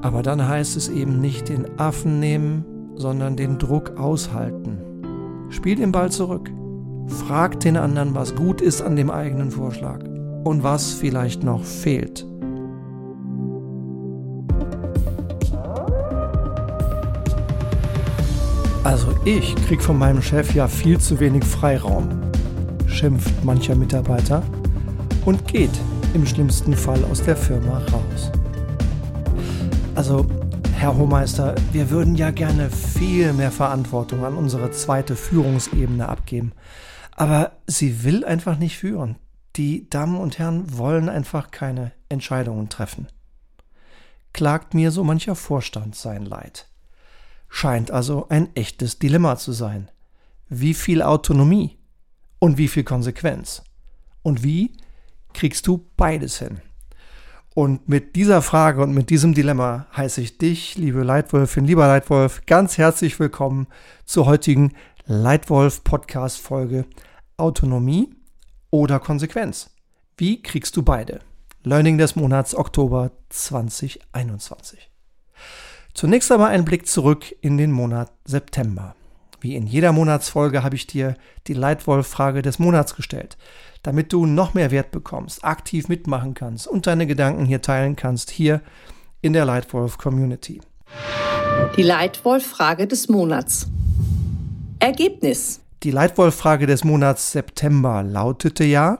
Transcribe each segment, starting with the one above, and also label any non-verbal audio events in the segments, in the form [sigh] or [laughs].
Aber dann heißt es eben nicht den Affen nehmen, sondern den Druck aushalten. Spiel den Ball zurück. Frag den anderen, was gut ist an dem eigenen Vorschlag und was vielleicht noch fehlt. Also ich krieg von meinem Chef ja viel zu wenig Freiraum, schimpft mancher Mitarbeiter und geht im schlimmsten Fall aus der Firma raus. Also, Herr Hohmeister, wir würden ja gerne viel mehr Verantwortung an unsere zweite Führungsebene abgeben. Aber sie will einfach nicht führen. Die Damen und Herren wollen einfach keine Entscheidungen treffen. Klagt mir so mancher Vorstand sein Leid. Scheint also ein echtes Dilemma zu sein. Wie viel Autonomie und wie viel Konsequenz? Und wie kriegst du beides hin? Und mit dieser Frage und mit diesem Dilemma heiße ich dich, liebe Leitwolfin, lieber Leitwolf, ganz herzlich willkommen zur heutigen Leitwolf Podcast Folge Autonomie oder Konsequenz. Wie kriegst du beide? Learning des Monats Oktober 2021. Zunächst einmal ein Blick zurück in den Monat September. Wie in jeder Monatsfolge habe ich dir die Leitwolf-Frage des Monats gestellt, damit du noch mehr Wert bekommst, aktiv mitmachen kannst und deine Gedanken hier teilen kannst, hier in der Leitwolf-Community. Die Leitwolf-Frage des Monats. Ergebnis. Die Leitwolf-Frage des Monats September lautete ja,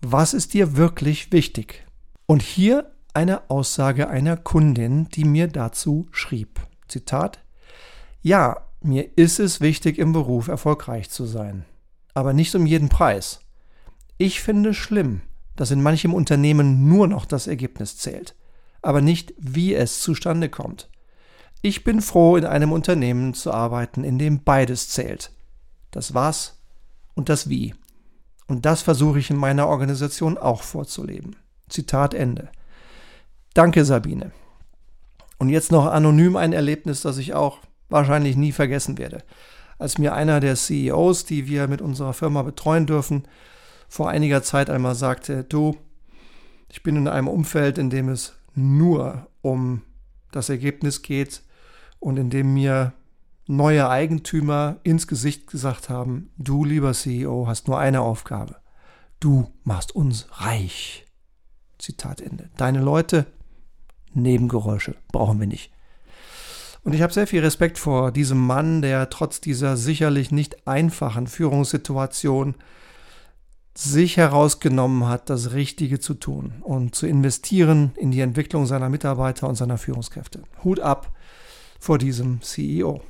was ist dir wirklich wichtig? Und hier eine Aussage einer Kundin, die mir dazu schrieb. Zitat: Ja, mir ist es wichtig, im Beruf erfolgreich zu sein, aber nicht um jeden Preis. Ich finde schlimm, dass in manchem Unternehmen nur noch das Ergebnis zählt, aber nicht, wie es zustande kommt. Ich bin froh, in einem Unternehmen zu arbeiten, in dem beides zählt. Das Was und das Wie. Und das versuche ich in meiner Organisation auch vorzuleben. Zitat Ende. Danke, Sabine. Und jetzt noch anonym ein Erlebnis, das ich auch wahrscheinlich nie vergessen werde. Als mir einer der CEOs, die wir mit unserer Firma betreuen dürfen, vor einiger Zeit einmal sagte, du, ich bin in einem Umfeld, in dem es nur um das Ergebnis geht und in dem mir neue Eigentümer ins Gesicht gesagt haben, du lieber CEO hast nur eine Aufgabe. Du machst uns reich. Zitat Ende. Deine Leute Nebengeräusche brauchen wir nicht. Und ich habe sehr viel Respekt vor diesem Mann, der trotz dieser sicherlich nicht einfachen Führungssituation sich herausgenommen hat, das Richtige zu tun und zu investieren in die Entwicklung seiner Mitarbeiter und seiner Führungskräfte. Hut ab vor diesem CEO.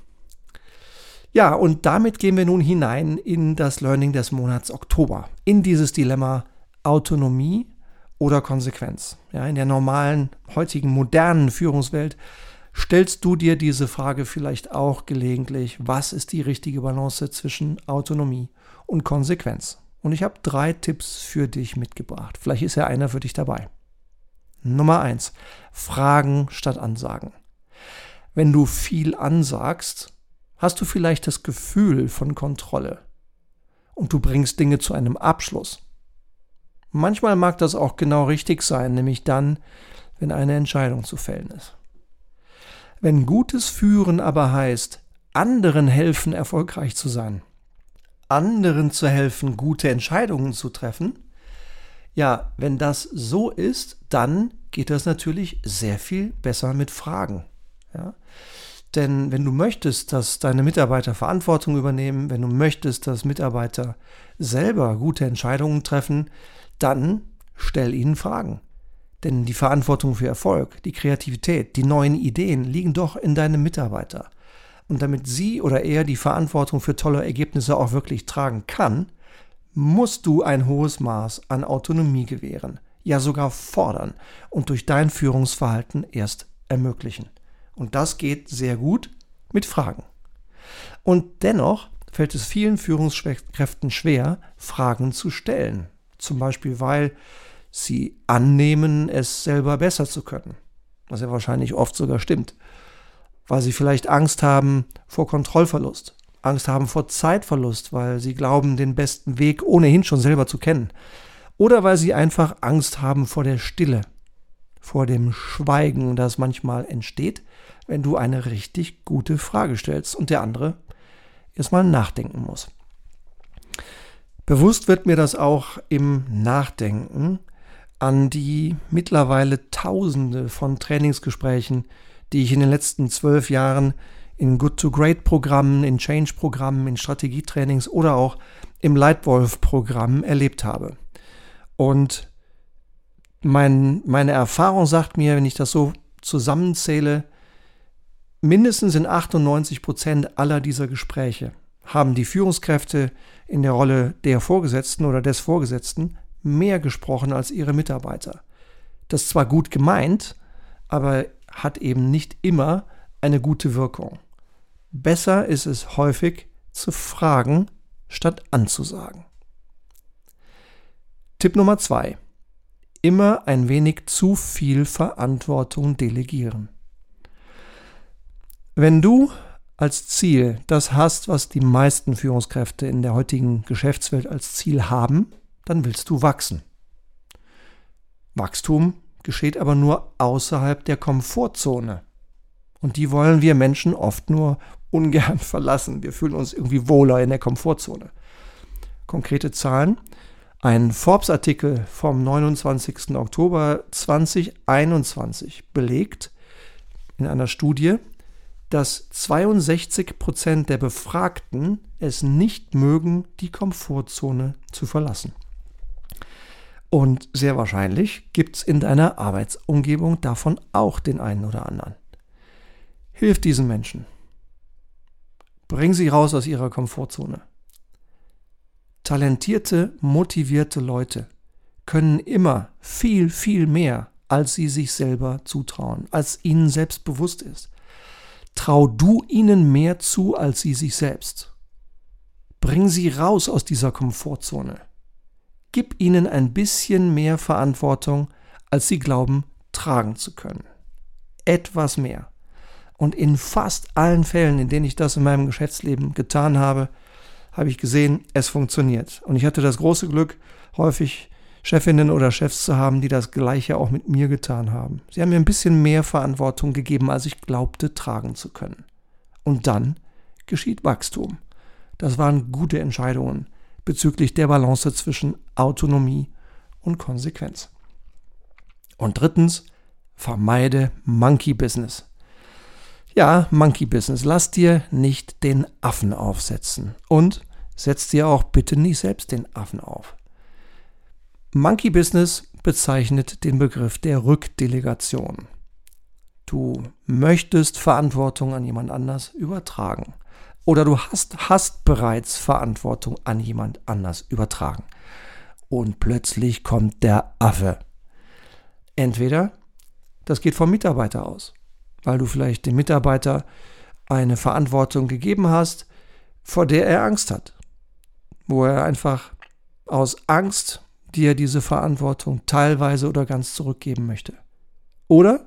Ja, und damit gehen wir nun hinein in das Learning des Monats Oktober, in dieses Dilemma Autonomie oder Konsequenz. Ja, in der normalen, heutigen, modernen Führungswelt stellst du dir diese Frage vielleicht auch gelegentlich, was ist die richtige Balance zwischen Autonomie und Konsequenz? Und ich habe drei Tipps für dich mitgebracht. Vielleicht ist ja einer für dich dabei. Nummer eins: Fragen statt Ansagen. Wenn du viel ansagst, hast du vielleicht das Gefühl von Kontrolle und du bringst Dinge zu einem Abschluss. Manchmal mag das auch genau richtig sein, nämlich dann, wenn eine Entscheidung zu fällen ist. Wenn gutes Führen aber heißt, anderen helfen, erfolgreich zu sein, anderen zu helfen, gute Entscheidungen zu treffen, ja, wenn das so ist, dann geht das natürlich sehr viel besser mit Fragen. Ja? Denn wenn du möchtest, dass deine Mitarbeiter Verantwortung übernehmen, wenn du möchtest, dass Mitarbeiter selber gute Entscheidungen treffen, dann stell ihnen Fragen. Denn die Verantwortung für Erfolg, die Kreativität, die neuen Ideen liegen doch in deinem Mitarbeiter. Und damit sie oder er die Verantwortung für tolle Ergebnisse auch wirklich tragen kann, musst du ein hohes Maß an Autonomie gewähren, ja sogar fordern und durch dein Führungsverhalten erst ermöglichen. Und das geht sehr gut mit Fragen. Und dennoch fällt es vielen Führungskräften schwer, Fragen zu stellen. Zum Beispiel, weil sie annehmen, es selber besser zu können. Was ja wahrscheinlich oft sogar stimmt. Weil sie vielleicht Angst haben vor Kontrollverlust, Angst haben vor Zeitverlust, weil sie glauben, den besten Weg ohnehin schon selber zu kennen. Oder weil sie einfach Angst haben vor der Stille. vor dem Schweigen, das manchmal entsteht, wenn du eine richtig gute Frage stellst und der andere erstmal nachdenken muss. Bewusst wird mir das auch im Nachdenken an die mittlerweile Tausende von Trainingsgesprächen, die ich in den letzten zwölf Jahren in Good-to-Great-Programmen, in Change-Programmen, in Strategietrainings oder auch im Leitwolf-Programm erlebt habe. Und mein, meine Erfahrung sagt mir, wenn ich das so zusammenzähle, mindestens in 98 Prozent aller dieser Gespräche haben die Führungskräfte in der Rolle der Vorgesetzten oder des Vorgesetzten mehr gesprochen als ihre Mitarbeiter. Das ist zwar gut gemeint, aber hat eben nicht immer eine gute Wirkung. Besser ist es häufig zu fragen, statt anzusagen. Tipp Nummer zwei: Immer ein wenig zu viel Verantwortung delegieren. Wenn du als Ziel das hast, was die meisten Führungskräfte in der heutigen Geschäftswelt als Ziel haben, dann willst du wachsen. Wachstum geschieht aber nur außerhalb der Komfortzone. Und die wollen wir Menschen oft nur ungern [laughs] verlassen. Wir fühlen uns irgendwie wohler in der Komfortzone. Konkrete Zahlen. Ein Forbes-Artikel vom 29. Oktober 2021 belegt in einer Studie, dass 62 Prozent der Befragten es nicht mögen, die Komfortzone zu verlassen. Und sehr wahrscheinlich gibt es in deiner Arbeitsumgebung davon auch den einen oder anderen. Hilf diesen Menschen. Bring sie raus aus ihrer Komfortzone. Talentierte, motivierte Leute können immer viel, viel mehr, als sie sich selber zutrauen, als ihnen selbst bewusst ist. Trau du ihnen mehr zu als sie sich selbst. Bring sie raus aus dieser Komfortzone. Gib ihnen ein bisschen mehr Verantwortung, als sie glauben tragen zu können. Etwas mehr. Und in fast allen Fällen, in denen ich das in meinem Geschäftsleben getan habe, habe ich gesehen, es funktioniert. Und ich hatte das große Glück, häufig Chefinnen oder Chefs zu haben, die das Gleiche auch mit mir getan haben. Sie haben mir ein bisschen mehr Verantwortung gegeben, als ich glaubte tragen zu können. Und dann geschieht Wachstum. Das waren gute Entscheidungen bezüglich der Balance zwischen Autonomie und Konsequenz. Und drittens, vermeide Monkey Business. Ja, Monkey Business. Lass dir nicht den Affen aufsetzen. Und setz dir auch bitte nicht selbst den Affen auf. Monkey Business bezeichnet den Begriff der Rückdelegation. Du möchtest Verantwortung an jemand anders übertragen. Oder du hast, hast bereits Verantwortung an jemand anders übertragen. Und plötzlich kommt der Affe. Entweder das geht vom Mitarbeiter aus, weil du vielleicht dem Mitarbeiter eine Verantwortung gegeben hast, vor der er Angst hat, wo er einfach aus Angst dir diese Verantwortung teilweise oder ganz zurückgeben möchte. Oder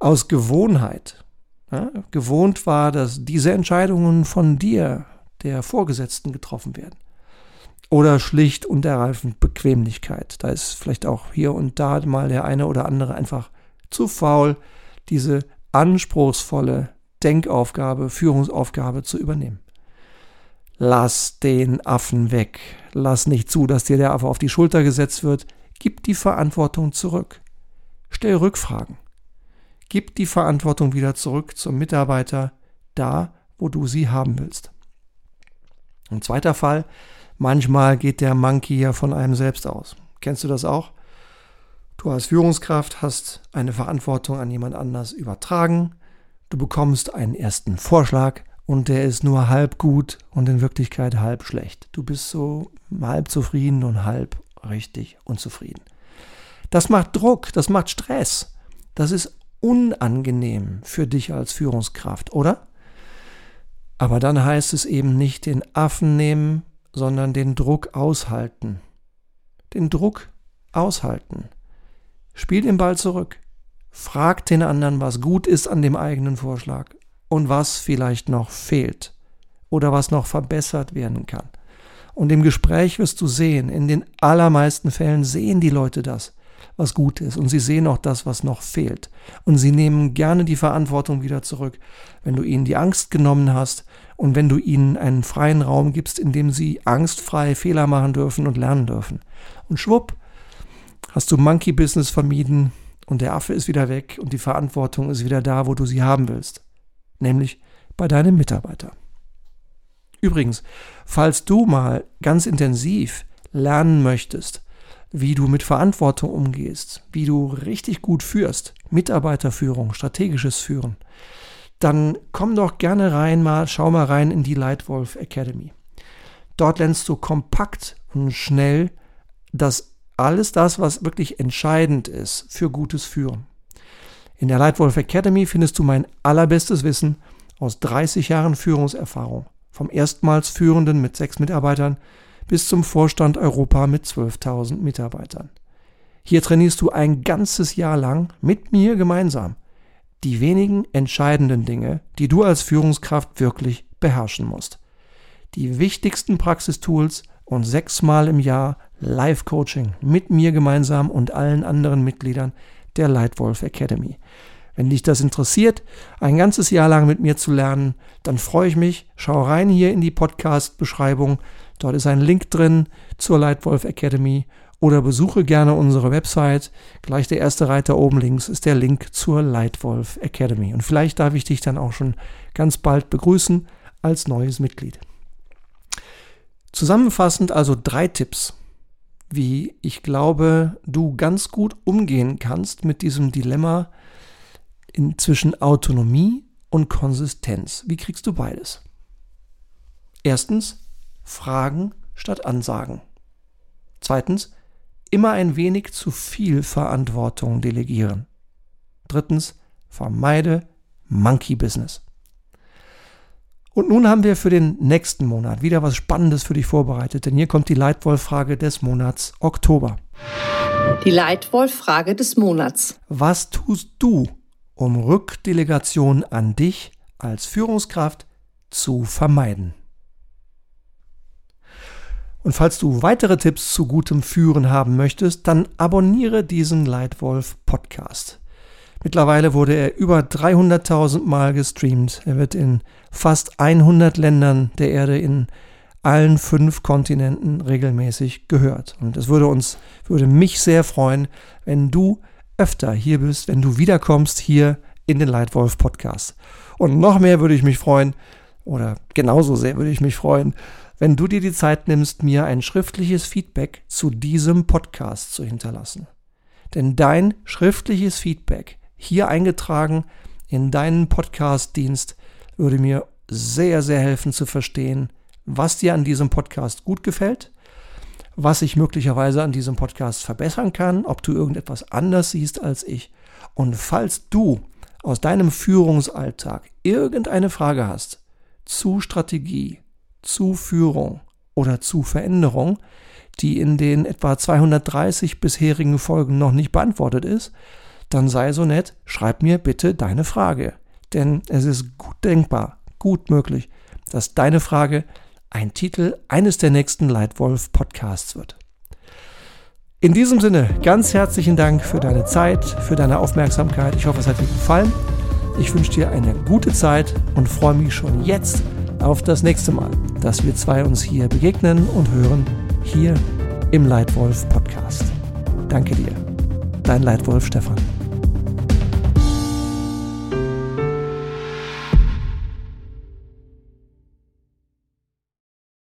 aus Gewohnheit. Ja, gewohnt war, dass diese Entscheidungen von dir, der Vorgesetzten, getroffen werden. Oder schlicht und ergreifend Bequemlichkeit. Da ist vielleicht auch hier und da mal der eine oder andere einfach zu faul, diese anspruchsvolle Denkaufgabe, Führungsaufgabe zu übernehmen. Lass den Affen weg. Lass nicht zu, dass dir der Affe auf die Schulter gesetzt wird. Gib die Verantwortung zurück. Stell Rückfragen. Gib die Verantwortung wieder zurück zum Mitarbeiter, da, wo du sie haben willst. Ein zweiter Fall, manchmal geht der Monkey ja von einem selbst aus. Kennst du das auch? Du als Führungskraft hast eine Verantwortung an jemand anders übertragen, du bekommst einen ersten Vorschlag, und der ist nur halb gut und in Wirklichkeit halb schlecht. Du bist so halb zufrieden und halb richtig unzufrieden. Das macht Druck, das macht Stress. Das ist unangenehm für dich als Führungskraft, oder? Aber dann heißt es eben nicht den Affen nehmen, sondern den Druck aushalten. Den Druck aushalten. Spiel den Ball zurück. Frag den anderen, was gut ist an dem eigenen Vorschlag und was vielleicht noch fehlt oder was noch verbessert werden kann. Und im Gespräch wirst du sehen, in den allermeisten Fällen sehen die Leute das. Was gut ist und sie sehen auch das, was noch fehlt. Und sie nehmen gerne die Verantwortung wieder zurück, wenn du ihnen die Angst genommen hast und wenn du ihnen einen freien Raum gibst, in dem sie angstfrei Fehler machen dürfen und lernen dürfen. Und schwupp, hast du Monkey Business vermieden und der Affe ist wieder weg und die Verantwortung ist wieder da, wo du sie haben willst, nämlich bei deinem Mitarbeiter. Übrigens, falls du mal ganz intensiv lernen möchtest, wie du mit Verantwortung umgehst, wie du richtig gut führst, Mitarbeiterführung, strategisches Führen, dann komm doch gerne rein, mal schau mal rein in die Lightwolf Academy. Dort lernst du kompakt und schnell das alles das, was wirklich entscheidend ist für gutes Führen. In der Lightwolf Academy findest du mein allerbestes Wissen aus 30 Jahren Führungserfahrung, vom erstmals Führenden mit sechs Mitarbeitern bis zum Vorstand Europa mit 12.000 Mitarbeitern. Hier trainierst du ein ganzes Jahr lang mit mir gemeinsam die wenigen entscheidenden Dinge, die du als Führungskraft wirklich beherrschen musst. Die wichtigsten Praxistools und sechsmal im Jahr Live-Coaching mit mir gemeinsam und allen anderen Mitgliedern der Lightwolf Academy. Wenn dich das interessiert, ein ganzes Jahr lang mit mir zu lernen, dann freue ich mich. Schau rein hier in die Podcast-Beschreibung. Dort ist ein Link drin zur Lightwolf Academy oder besuche gerne unsere Website. Gleich der erste Reiter oben links ist der Link zur Lightwolf Academy. Und vielleicht darf ich dich dann auch schon ganz bald begrüßen als neues Mitglied. Zusammenfassend also drei Tipps, wie ich glaube, du ganz gut umgehen kannst mit diesem Dilemma, zwischen Autonomie und Konsistenz. Wie kriegst du beides? Erstens, Fragen statt Ansagen. Zweitens, immer ein wenig zu viel Verantwortung delegieren. Drittens, vermeide Monkey Business. Und nun haben wir für den nächsten Monat wieder was Spannendes für dich vorbereitet, denn hier kommt die Leitwolf-Frage des Monats Oktober. Die Leitwolf-Frage des Monats. Was tust du, um Rückdelegation an dich als Führungskraft zu vermeiden. Und falls du weitere Tipps zu gutem Führen haben möchtest, dann abonniere diesen Leitwolf Podcast. Mittlerweile wurde er über 300.000 Mal gestreamt. Er wird in fast 100 Ländern der Erde in allen fünf Kontinenten regelmäßig gehört. Und es würde uns, würde mich sehr freuen, wenn du öfter hier bist, wenn du wiederkommst hier in den Leitwolf Podcast. Und noch mehr würde ich mich freuen, oder genauso sehr würde ich mich freuen, wenn du dir die Zeit nimmst, mir ein schriftliches Feedback zu diesem Podcast zu hinterlassen. Denn dein schriftliches Feedback hier eingetragen in deinen Podcast-Dienst würde mir sehr, sehr helfen zu verstehen, was dir an diesem Podcast gut gefällt was ich möglicherweise an diesem Podcast verbessern kann, ob du irgendetwas anders siehst als ich. Und falls du aus deinem Führungsalltag irgendeine Frage hast zu Strategie, zu Führung oder zu Veränderung, die in den etwa 230 bisherigen Folgen noch nicht beantwortet ist, dann sei so nett, schreib mir bitte deine Frage. Denn es ist gut denkbar, gut möglich, dass deine Frage ein Titel eines der nächsten Leitwolf Podcasts wird. In diesem Sinne, ganz herzlichen Dank für deine Zeit, für deine Aufmerksamkeit. Ich hoffe, es hat dir gefallen. Ich wünsche dir eine gute Zeit und freue mich schon jetzt auf das nächste Mal, dass wir zwei uns hier begegnen und hören, hier im Leitwolf Podcast. Danke dir. Dein Leitwolf Stefan.